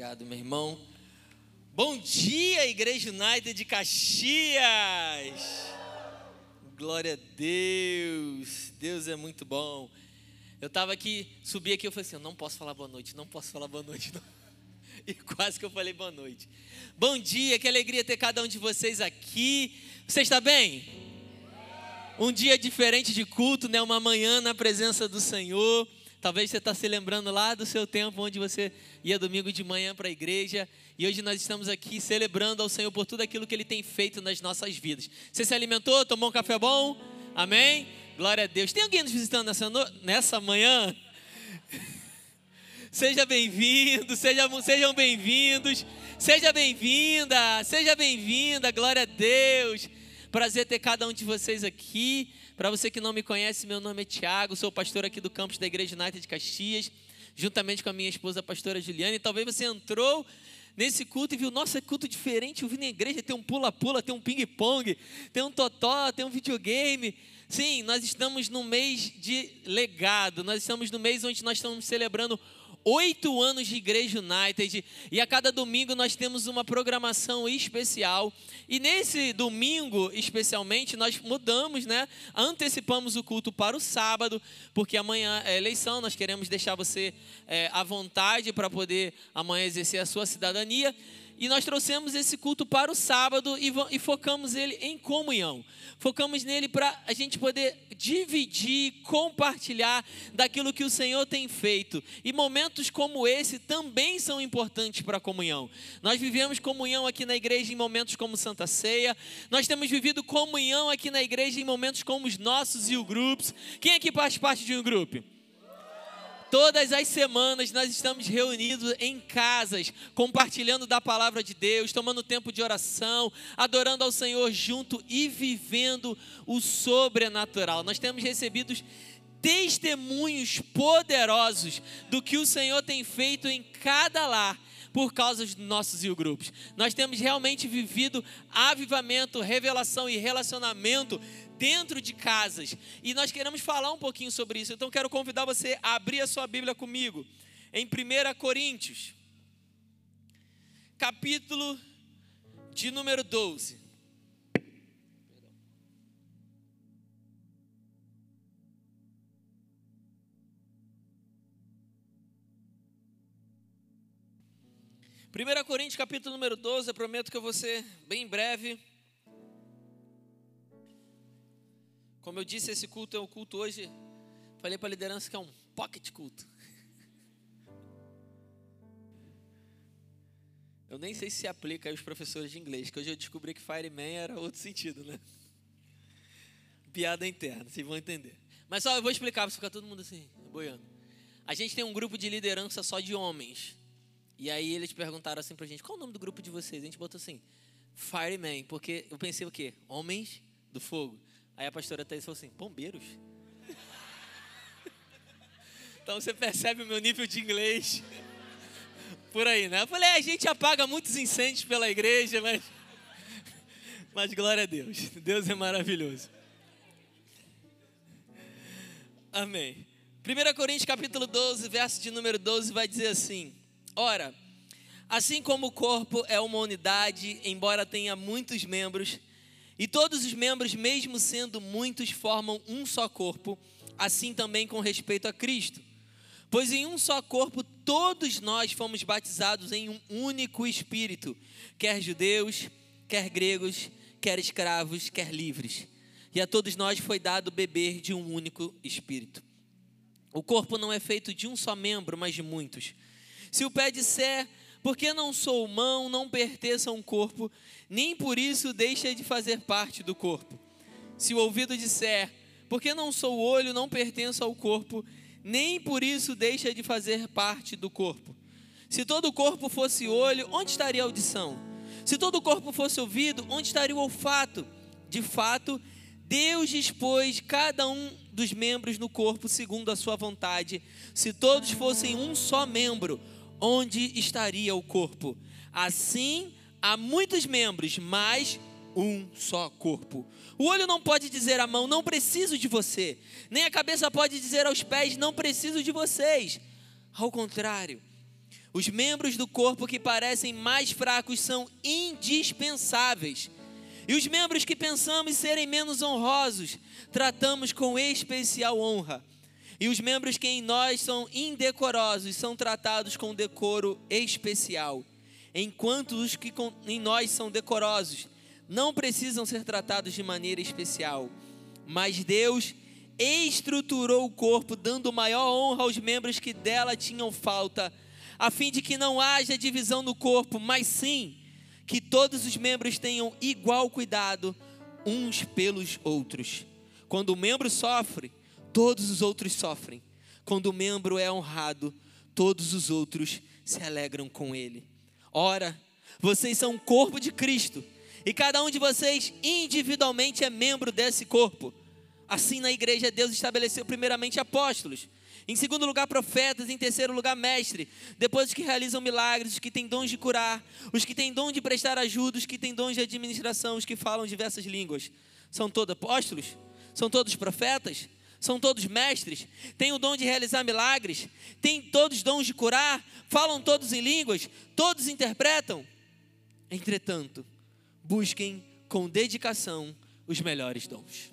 Obrigado, meu irmão. Bom dia, Igreja United de Caxias. Glória a Deus. Deus é muito bom. Eu estava aqui, subi aqui, eu falei assim, eu não posso falar boa noite, não posso falar boa noite. Não. E quase que eu falei boa noite. Bom dia, que alegria ter cada um de vocês aqui. Você está bem? Um dia diferente de culto, né? Uma manhã na presença do Senhor. Talvez você está se lembrando lá do seu tempo onde você ia domingo de manhã para a igreja. E hoje nós estamos aqui celebrando ao Senhor por tudo aquilo que Ele tem feito nas nossas vidas. Você se alimentou? Tomou um café bom? Amém? Glória a Deus. Tem alguém nos visitando nessa, no... nessa manhã? Seja bem-vindo, seja, sejam bem-vindos, seja bem-vinda, seja bem-vinda, glória a Deus. Prazer ter cada um de vocês aqui. Para você que não me conhece, meu nome é Tiago, sou pastor aqui do campus da Igreja United de Caxias, juntamente com a minha esposa, a pastora Juliana. E talvez você entrou nesse culto e viu, nossa, é culto diferente. Eu vi na igreja, tem um pula-pula, tem um ping-pong, tem um totó, tem um videogame. Sim, nós estamos no mês de legado, nós estamos no mês onde nós estamos celebrando oito anos de Igreja United e a cada domingo nós temos uma programação especial. E nesse domingo, especialmente, nós mudamos, né? Antecipamos o culto para o sábado, porque amanhã é eleição, nós queremos deixar você é, à vontade para poder amanhã exercer a sua cidadania. E nós trouxemos esse culto para o sábado e, e focamos ele em comunhão. Focamos nele para a gente poder dividir, compartilhar daquilo que o Senhor tem feito. E momentos como esse também são importantes para a comunhão. Nós vivemos comunhão aqui na igreja em momentos como Santa Ceia. Nós temos vivido comunhão aqui na igreja em momentos como os nossos e o grupos. Quem aqui faz parte de um grupo? Todas as semanas nós estamos reunidos em casas, compartilhando da palavra de Deus, tomando tempo de oração, adorando ao Senhor junto e vivendo o sobrenatural. Nós temos recebido testemunhos poderosos do que o Senhor tem feito em cada lar por causa dos nossos grupos. Nós temos realmente vivido avivamento, revelação e relacionamento dentro de casas. E nós queremos falar um pouquinho sobre isso. Então quero convidar você a abrir a sua Bíblia comigo em 1 Coríntios, capítulo de número 12. Primeira Coríntios, capítulo número 12, eu prometo que eu vou ser bem breve. Como eu disse, esse culto é um culto hoje. Falei para a liderança que é um pocket culto. Eu nem sei se aplica aos professores de inglês, que hoje eu descobri que fireman era outro sentido, né? Piada interna, vocês vão entender. Mas só eu vou explicar para ficar todo mundo assim, boiando. A gente tem um grupo de liderança só de homens. E aí eles perguntaram assim pra gente, qual o nome do grupo de vocês? A gente botou assim, Fireman, porque eu pensei o quê? Homens do fogo. Aí a pastora Thais falou assim: bombeiros? então você percebe o meu nível de inglês por aí, né? Eu falei: é, a gente apaga muitos incêndios pela igreja, mas. Mas glória a Deus, Deus é maravilhoso. Amém. 1 Coríntios capítulo 12, verso de número 12 vai dizer assim: Ora, assim como o corpo é uma unidade, embora tenha muitos membros, e todos os membros, mesmo sendo muitos, formam um só corpo, assim também com respeito a Cristo. Pois em um só corpo todos nós fomos batizados em um único espírito, quer judeus, quer gregos, quer escravos, quer livres. E a todos nós foi dado beber de um único espírito. O corpo não é feito de um só membro, mas de muitos. Se o pé disser, porque não sou mão, não pertenço a um corpo, nem por isso deixa de fazer parte do corpo. Se o ouvido disser, porque não sou olho, não pertenço ao corpo, nem por isso deixa de fazer parte do corpo. Se todo o corpo fosse olho, onde estaria a audição? Se todo o corpo fosse ouvido, onde estaria o olfato? De fato, Deus dispôs cada um dos membros no corpo segundo a sua vontade. Se todos fossem um só membro, onde estaria o corpo? Assim, há muitos membros, mas um só corpo. O olho não pode dizer à mão, não preciso de você. Nem a cabeça pode dizer aos pés, não preciso de vocês. Ao contrário, Os membros do corpo que parecem mais fracos são indispensáveis. E os membros que pensamos serem menos honrosos, tratamos com especial honra. E os membros que em nós são indecorosos são tratados com decoro especial. Enquanto os que em nós são decorosos não precisam ser tratados de maneira especial. Mas Deus estruturou o corpo, dando maior honra aos membros que dela tinham falta a fim de que não haja divisão no corpo, mas sim que todos os membros tenham igual cuidado uns pelos outros. Quando o membro sofre, todos os outros sofrem. Quando o membro é honrado, todos os outros se alegram com ele. Ora, vocês são o corpo de Cristo, e cada um de vocês individualmente é membro desse corpo. Assim, na igreja, Deus estabeleceu primeiramente apóstolos em segundo lugar, profetas. Em terceiro lugar, mestre. Depois, os que realizam milagres, os que têm dons de curar, os que têm dom de prestar ajuda, os que têm dons de administração, os que falam diversas línguas. São todos apóstolos? São todos profetas? São todos mestres? Têm o dom de realizar milagres? Têm todos dons de curar? Falam todos em línguas? Todos interpretam? Entretanto, busquem com dedicação os melhores dons.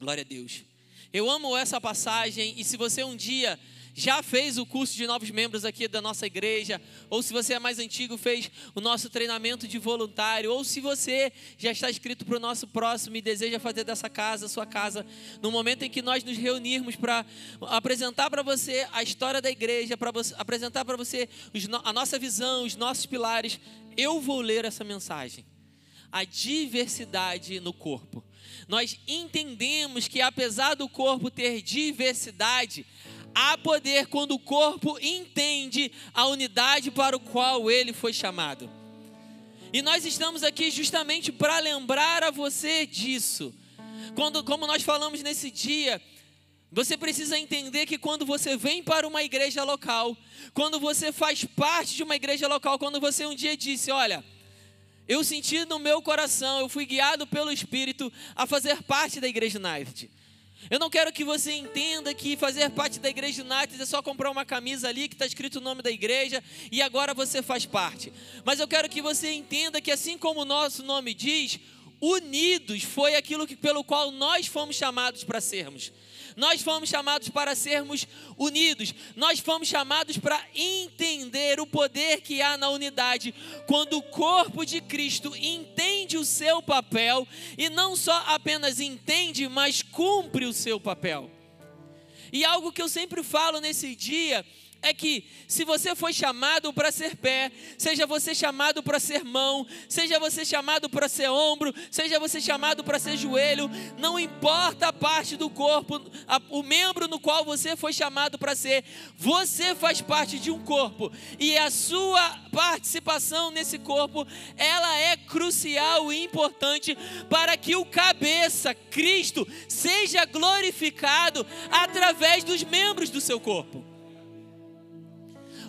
Glória a Deus. Eu amo essa passagem e se você um dia já fez o curso de novos membros aqui da nossa igreja, ou se você é mais antigo, fez o nosso treinamento de voluntário, ou se você já está inscrito para o nosso próximo e deseja fazer dessa casa sua casa, no momento em que nós nos reunirmos para apresentar para você a história da igreja, para apresentar para você a nossa visão, os nossos pilares, eu vou ler essa mensagem. A diversidade no corpo nós entendemos que apesar do corpo ter diversidade, há poder quando o corpo entende a unidade para o qual ele foi chamado. E nós estamos aqui justamente para lembrar a você disso. Quando, como nós falamos nesse dia, você precisa entender que quando você vem para uma igreja local, quando você faz parte de uma igreja local, quando você um dia disse, olha, eu senti no meu coração, eu fui guiado pelo Espírito a fazer parte da Igreja United. Eu não quero que você entenda que fazer parte da Igreja United é só comprar uma camisa ali que está escrito o nome da igreja e agora você faz parte. Mas eu quero que você entenda que, assim como o nosso nome diz, unidos foi aquilo que, pelo qual nós fomos chamados para sermos. Nós fomos chamados para sermos unidos. Nós fomos chamados para entender o poder que há na unidade. Quando o corpo de Cristo entende o seu papel e não só apenas entende, mas cumpre o seu papel. E algo que eu sempre falo nesse dia é que se você foi chamado para ser pé, seja você chamado para ser mão, seja você chamado para ser ombro, seja você chamado para ser joelho, não importa a parte do corpo, a, o membro no qual você foi chamado para ser, você faz parte de um corpo e a sua participação nesse corpo, ela é crucial e importante para que o cabeça, Cristo, seja glorificado através dos membros do seu corpo.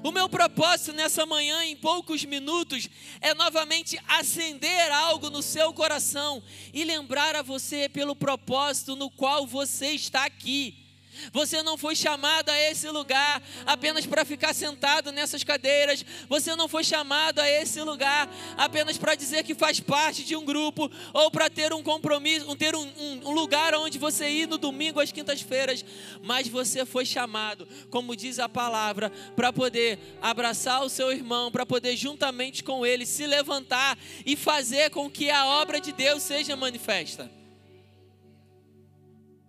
O meu propósito nessa manhã, em poucos minutos, é novamente acender algo no seu coração e lembrar a você pelo propósito no qual você está aqui. Você não foi chamado a esse lugar apenas para ficar sentado nessas cadeiras. Você não foi chamado a esse lugar apenas para dizer que faz parte de um grupo ou para ter um compromisso, ter um, um, um lugar onde você ir no domingo às quintas-feiras. Mas você foi chamado, como diz a palavra, para poder abraçar o seu irmão, para poder juntamente com ele se levantar e fazer com que a obra de Deus seja manifesta.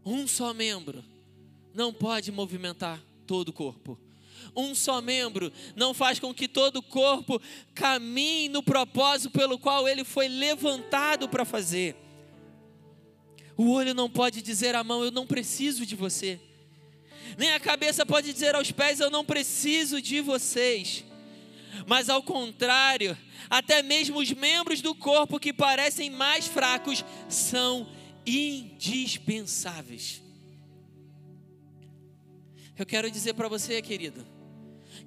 Um só membro não pode movimentar todo o corpo. Um só membro não faz com que todo o corpo caminhe no propósito pelo qual ele foi levantado para fazer. O olho não pode dizer à mão: Eu não preciso de você. Nem a cabeça pode dizer aos pés: Eu não preciso de vocês. Mas ao contrário, até mesmo os membros do corpo que parecem mais fracos são indispensáveis. Eu quero dizer para você, querido,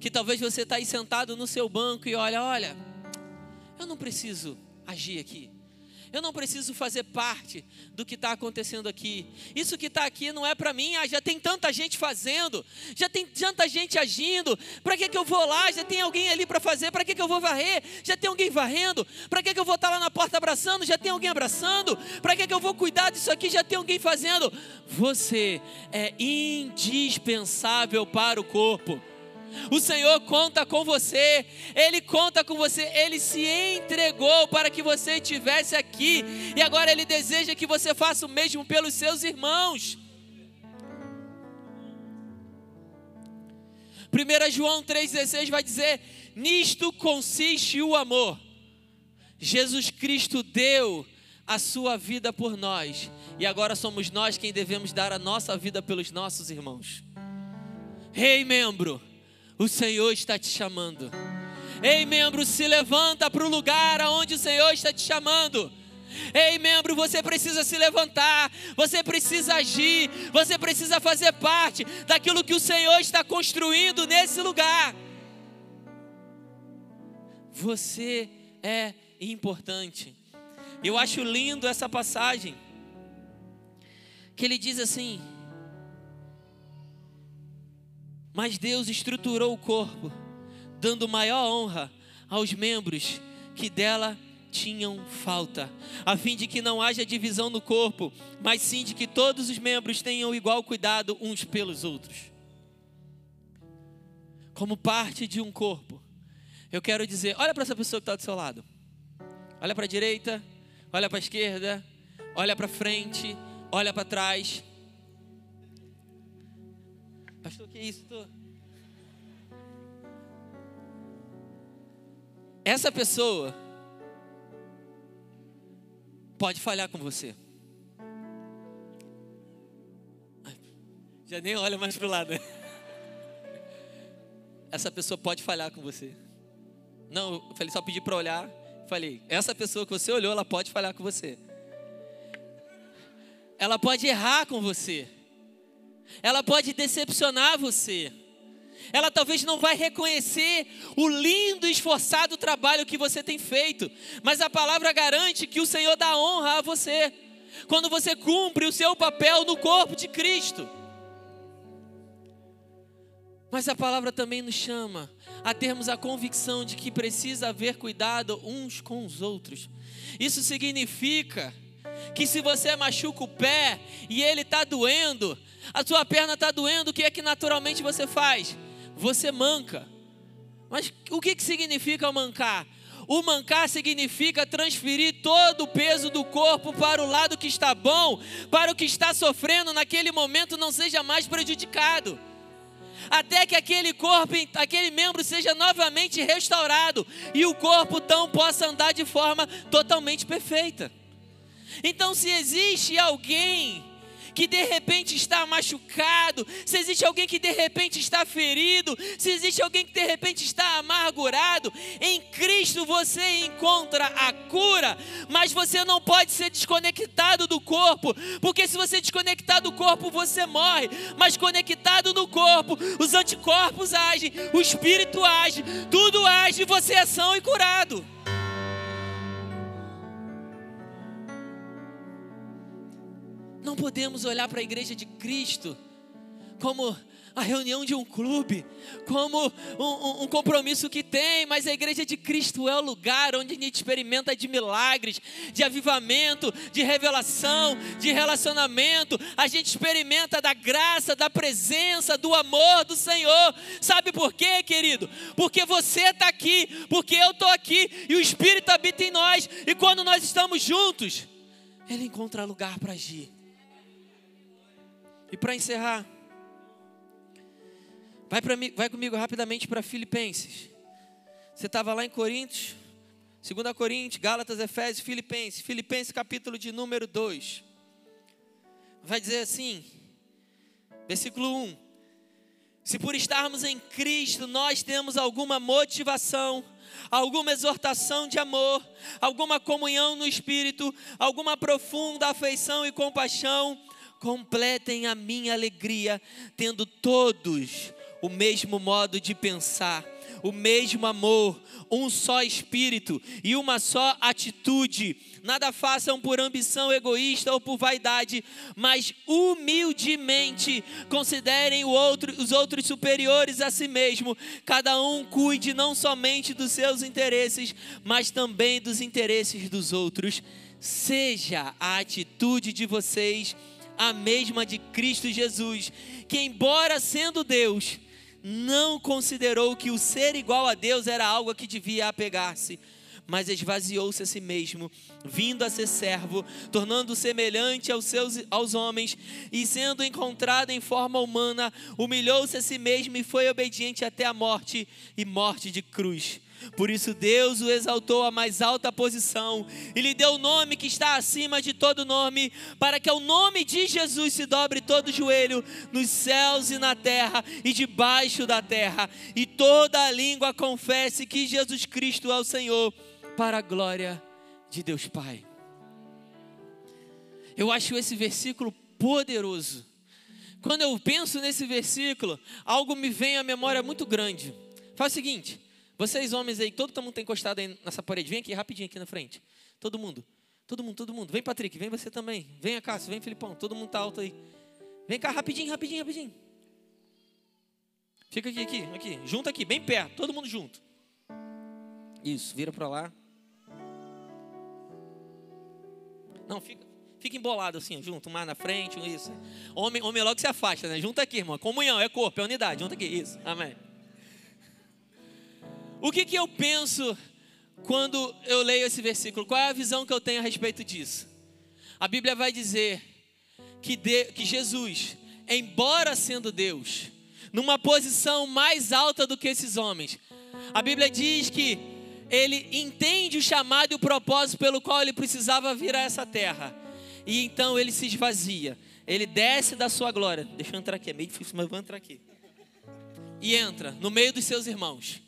que talvez você está aí sentado no seu banco e olha, olha, eu não preciso agir aqui. Eu não preciso fazer parte do que está acontecendo aqui. Isso que está aqui não é para mim. Ah, já tem tanta gente fazendo, já tem tanta gente agindo. Para que, que eu vou lá? Já tem alguém ali para fazer. Para que, que eu vou varrer? Já tem alguém varrendo. Para que, que eu vou estar tá lá na porta abraçando? Já tem alguém abraçando. Para que, que eu vou cuidar disso aqui? Já tem alguém fazendo. Você é indispensável para o corpo. O Senhor conta com você, Ele conta com você, Ele se entregou para que você estivesse aqui, e agora Ele deseja que você faça o mesmo pelos seus irmãos. 1 João 3,16 vai dizer: Nisto consiste o amor. Jesus Cristo deu a sua vida por nós, e agora somos nós quem devemos dar a nossa vida pelos nossos irmãos. Rei hey, membro, o Senhor está te chamando. Ei, membro, se levanta para o lugar aonde o Senhor está te chamando. Ei, membro, você precisa se levantar, você precisa agir, você precisa fazer parte daquilo que o Senhor está construindo nesse lugar. Você é importante. Eu acho lindo essa passagem, que ele diz assim: mas Deus estruturou o corpo, dando maior honra aos membros que dela tinham falta, a fim de que não haja divisão no corpo, mas sim de que todos os membros tenham igual cuidado uns pelos outros. Como parte de um corpo, eu quero dizer: olha para essa pessoa que está do seu lado, olha para a direita, olha para a esquerda, olha para frente, olha para trás. Que isso? Essa pessoa pode falhar com você. Já nem olha mais para o lado. Essa pessoa pode falhar com você. Não, eu falei só pedir para olhar. Falei, essa pessoa que você olhou, ela pode falhar com você. Ela pode errar com você ela pode decepcionar você. Ela talvez não vai reconhecer o lindo e esforçado trabalho que você tem feito, mas a palavra garante que o Senhor dá honra a você quando você cumpre o seu papel no corpo de Cristo. Mas a palavra também nos chama a termos a convicção de que precisa haver cuidado uns com os outros. Isso significa que se você machuca o pé e ele está doendo, a sua perna está doendo, o que é que naturalmente você faz? Você manca. Mas o que, que significa mancar? O mancar significa transferir todo o peso do corpo para o lado que está bom, para o que está sofrendo naquele momento não seja mais prejudicado. Até que aquele corpo, aquele membro seja novamente restaurado e o corpo então possa andar de forma totalmente perfeita. Então, se existe alguém que de repente está machucado, se existe alguém que de repente está ferido, se existe alguém que de repente está amargurado, em Cristo você encontra a cura, mas você não pode ser desconectado do corpo, porque se você desconectar do corpo você morre, mas conectado no corpo, os anticorpos agem, o espírito age, tudo age, você é são e curado. Não podemos olhar para a igreja de Cristo como a reunião de um clube, como um, um, compromisso que tem, mas a igreja de Cristo é o lugar onde a gente experimenta de milagres, de avivamento, de revelação, de relacionamento. A gente experimenta da graça, da presença, do amor do Senhor. Sabe por quê, querido? Porque você está aqui, porque eu estou aqui e o Espírito habita em nós. E quando nós estamos juntos, Ele encontra lugar para agir. E para encerrar, vai, pra, vai comigo rapidamente para Filipenses. Você estava lá em Coríntios, 2 Coríntios, Gálatas, Efésios, Filipenses. Filipenses capítulo de número 2. Vai dizer assim, versículo 1. Se por estarmos em Cristo nós temos alguma motivação, alguma exortação de amor, alguma comunhão no Espírito, alguma profunda afeição e compaixão, completem a minha alegria, tendo todos o mesmo modo de pensar, o mesmo amor, um só espírito e uma só atitude. Nada façam por ambição egoísta ou por vaidade, mas humildemente considerem outro, os outros superiores a si mesmo. Cada um cuide não somente dos seus interesses, mas também dos interesses dos outros. Seja a atitude de vocês a mesma de Cristo Jesus, que, embora sendo Deus, não considerou que o ser igual a Deus era algo a que devia apegar-se, mas esvaziou-se a si mesmo, vindo a ser servo, tornando semelhante aos seus aos homens, e sendo encontrado em forma humana, humilhou-se a si mesmo e foi obediente até a morte e morte de cruz. Por isso Deus o exaltou à mais alta posição e lhe deu o nome que está acima de todo nome, para que ao nome de Jesus se dobre todo joelho nos céus e na terra e debaixo da terra, e toda língua confesse que Jesus Cristo é o Senhor, para a glória de Deus Pai. Eu acho esse versículo poderoso. Quando eu penso nesse versículo, algo me vem à memória muito grande. Faz o seguinte: vocês homens aí, todo mundo tem encostado aí nessa parede. Vem aqui rapidinho aqui na frente. Todo mundo. Todo mundo, todo mundo. Vem, Patrick, vem você também. Vem, Cássio, vem, Filipão. Todo mundo tá alto aí. Vem cá, rapidinho, rapidinho, rapidinho. Fica aqui, aqui, aqui. Junta aqui, bem perto. Todo mundo junto. Isso, vira para lá. Não, fica, fica embolado assim, junto, mais na frente, isso. Homem, homem logo se afasta, né? Junta aqui, irmão. Comunhão, é corpo, é unidade. Junta aqui, isso. Amém. O que, que eu penso quando eu leio esse versículo? Qual é a visão que eu tenho a respeito disso? A Bíblia vai dizer que, de, que Jesus, embora sendo Deus, numa posição mais alta do que esses homens, a Bíblia diz que ele entende o chamado e o propósito pelo qual ele precisava vir a essa terra. E então ele se esvazia. Ele desce da sua glória. Deixa eu entrar aqui, é meio difícil, mas vou entrar aqui. E entra no meio dos seus irmãos.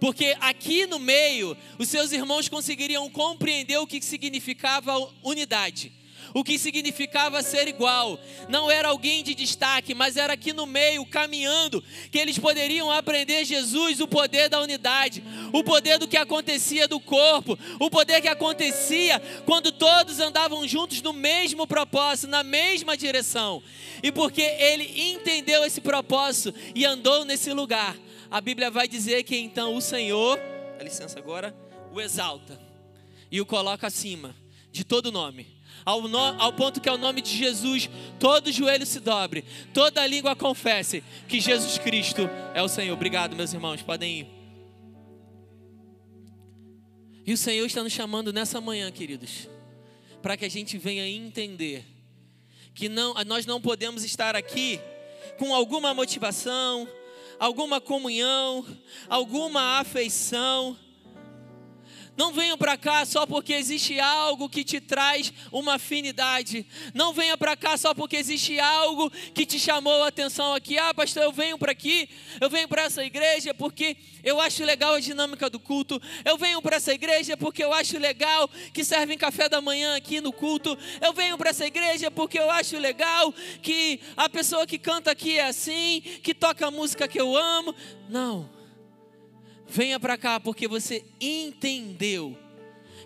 Porque aqui no meio, os seus irmãos conseguiriam compreender o que significava unidade, o que significava ser igual. Não era alguém de destaque, mas era aqui no meio, caminhando, que eles poderiam aprender Jesus, o poder da unidade, o poder do que acontecia do corpo, o poder que acontecia quando todos andavam juntos no mesmo propósito, na mesma direção. E porque ele entendeu esse propósito e andou nesse lugar, a Bíblia vai dizer que então o Senhor, dá licença agora, o exalta e o coloca acima de todo nome. Ao, no, ao ponto que ao nome de Jesus todo joelho se dobre, toda língua confesse que Jesus Cristo é o Senhor. Obrigado, meus irmãos, podem ir. E o Senhor está nos chamando nessa manhã, queridos, para que a gente venha entender que não, nós não podemos estar aqui com alguma motivação, alguma comunhão, alguma afeição. Não venha para cá só porque existe algo que te traz uma afinidade. Não venha para cá só porque existe algo que te chamou a atenção aqui. Ah, pastor, eu venho para aqui, eu venho para essa igreja porque eu acho legal a dinâmica do culto. Eu venho para essa igreja porque eu acho legal que servem café da manhã aqui no culto. Eu venho para essa igreja porque eu acho legal que a pessoa que canta aqui é assim, que toca a música que eu amo. Não. Venha para cá porque você entendeu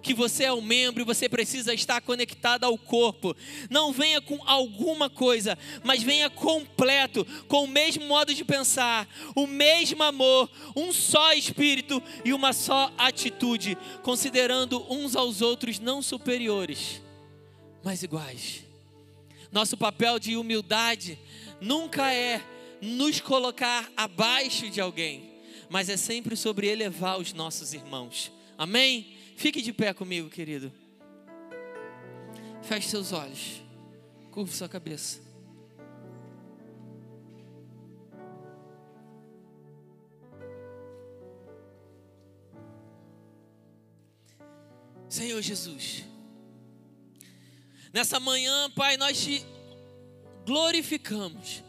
que você é um membro e você precisa estar conectado ao corpo. Não venha com alguma coisa, mas venha completo, com o mesmo modo de pensar, o mesmo amor, um só espírito e uma só atitude, considerando uns aos outros não superiores, mas iguais. Nosso papel de humildade nunca é nos colocar abaixo de alguém mas é sempre sobre elevar os nossos irmãos. Amém? Fique de pé comigo, querido. Feche seus olhos. Curve sua cabeça. Senhor Jesus, nessa manhã, Pai, nós te glorificamos,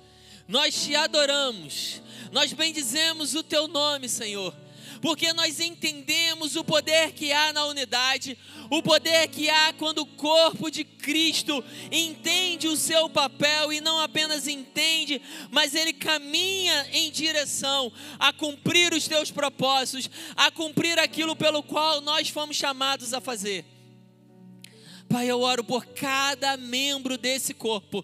nós te adoramos, nós bendizemos o teu nome, Senhor, porque nós entendemos o poder que há na unidade, o poder que há quando o corpo de Cristo entende o seu papel e não apenas entende, mas ele caminha em direção a cumprir os teus propósitos, a cumprir aquilo pelo qual nós fomos chamados a fazer. Pai, eu oro por cada membro desse corpo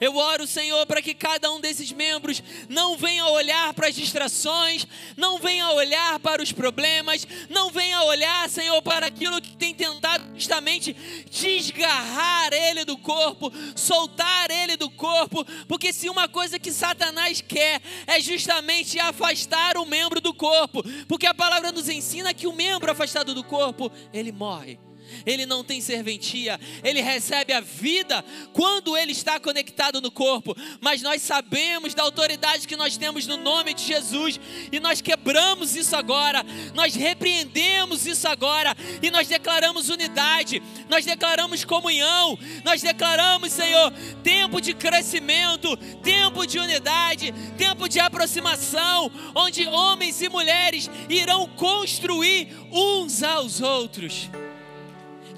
eu oro, Senhor, para que cada um desses membros não venha olhar para as distrações, não venha olhar para os problemas, não venha olhar, Senhor, para aquilo que tem tentado justamente desgarrar ele do corpo, soltar ele do corpo, porque se uma coisa que Satanás quer é justamente afastar o membro do corpo, porque a palavra nos ensina que o membro afastado do corpo, ele morre ele não tem serventia, ele recebe a vida quando ele está conectado no corpo. Mas nós sabemos da autoridade que nós temos no nome de Jesus. E nós quebramos isso agora, nós repreendemos isso agora. E nós declaramos unidade, nós declaramos comunhão, nós declaramos, Senhor, tempo de crescimento, tempo de unidade, tempo de aproximação, onde homens e mulheres irão construir uns aos outros.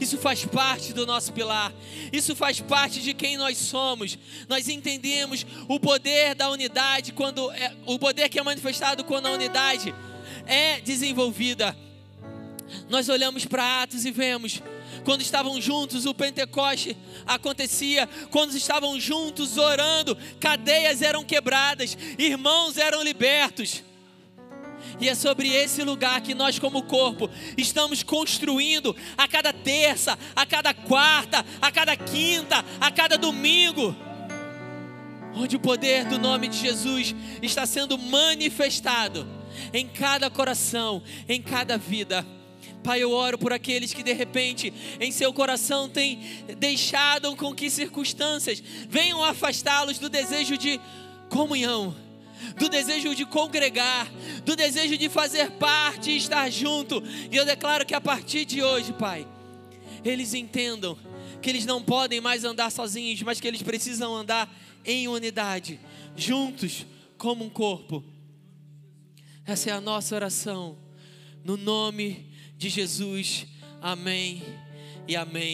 Isso faz parte do nosso pilar. Isso faz parte de quem nós somos. Nós entendemos o poder da unidade quando é, o poder que é manifestado quando a unidade é desenvolvida. Nós olhamos para Atos e vemos quando estavam juntos, o Pentecoste acontecia. Quando estavam juntos orando, cadeias eram quebradas, irmãos eram libertos. E é sobre esse lugar que nós, como corpo, estamos construindo a cada terça, a cada quarta, a cada quinta, a cada domingo. Onde o poder do nome de Jesus está sendo manifestado em cada coração, em cada vida. Pai, eu oro por aqueles que de repente em seu coração têm deixado com que circunstâncias venham afastá-los do desejo de comunhão do desejo de congregar, do desejo de fazer parte e estar junto. E eu declaro que a partir de hoje, Pai, eles entendam que eles não podem mais andar sozinhos, mas que eles precisam andar em unidade, juntos, como um corpo. Essa é a nossa oração, no nome de Jesus. Amém e amém.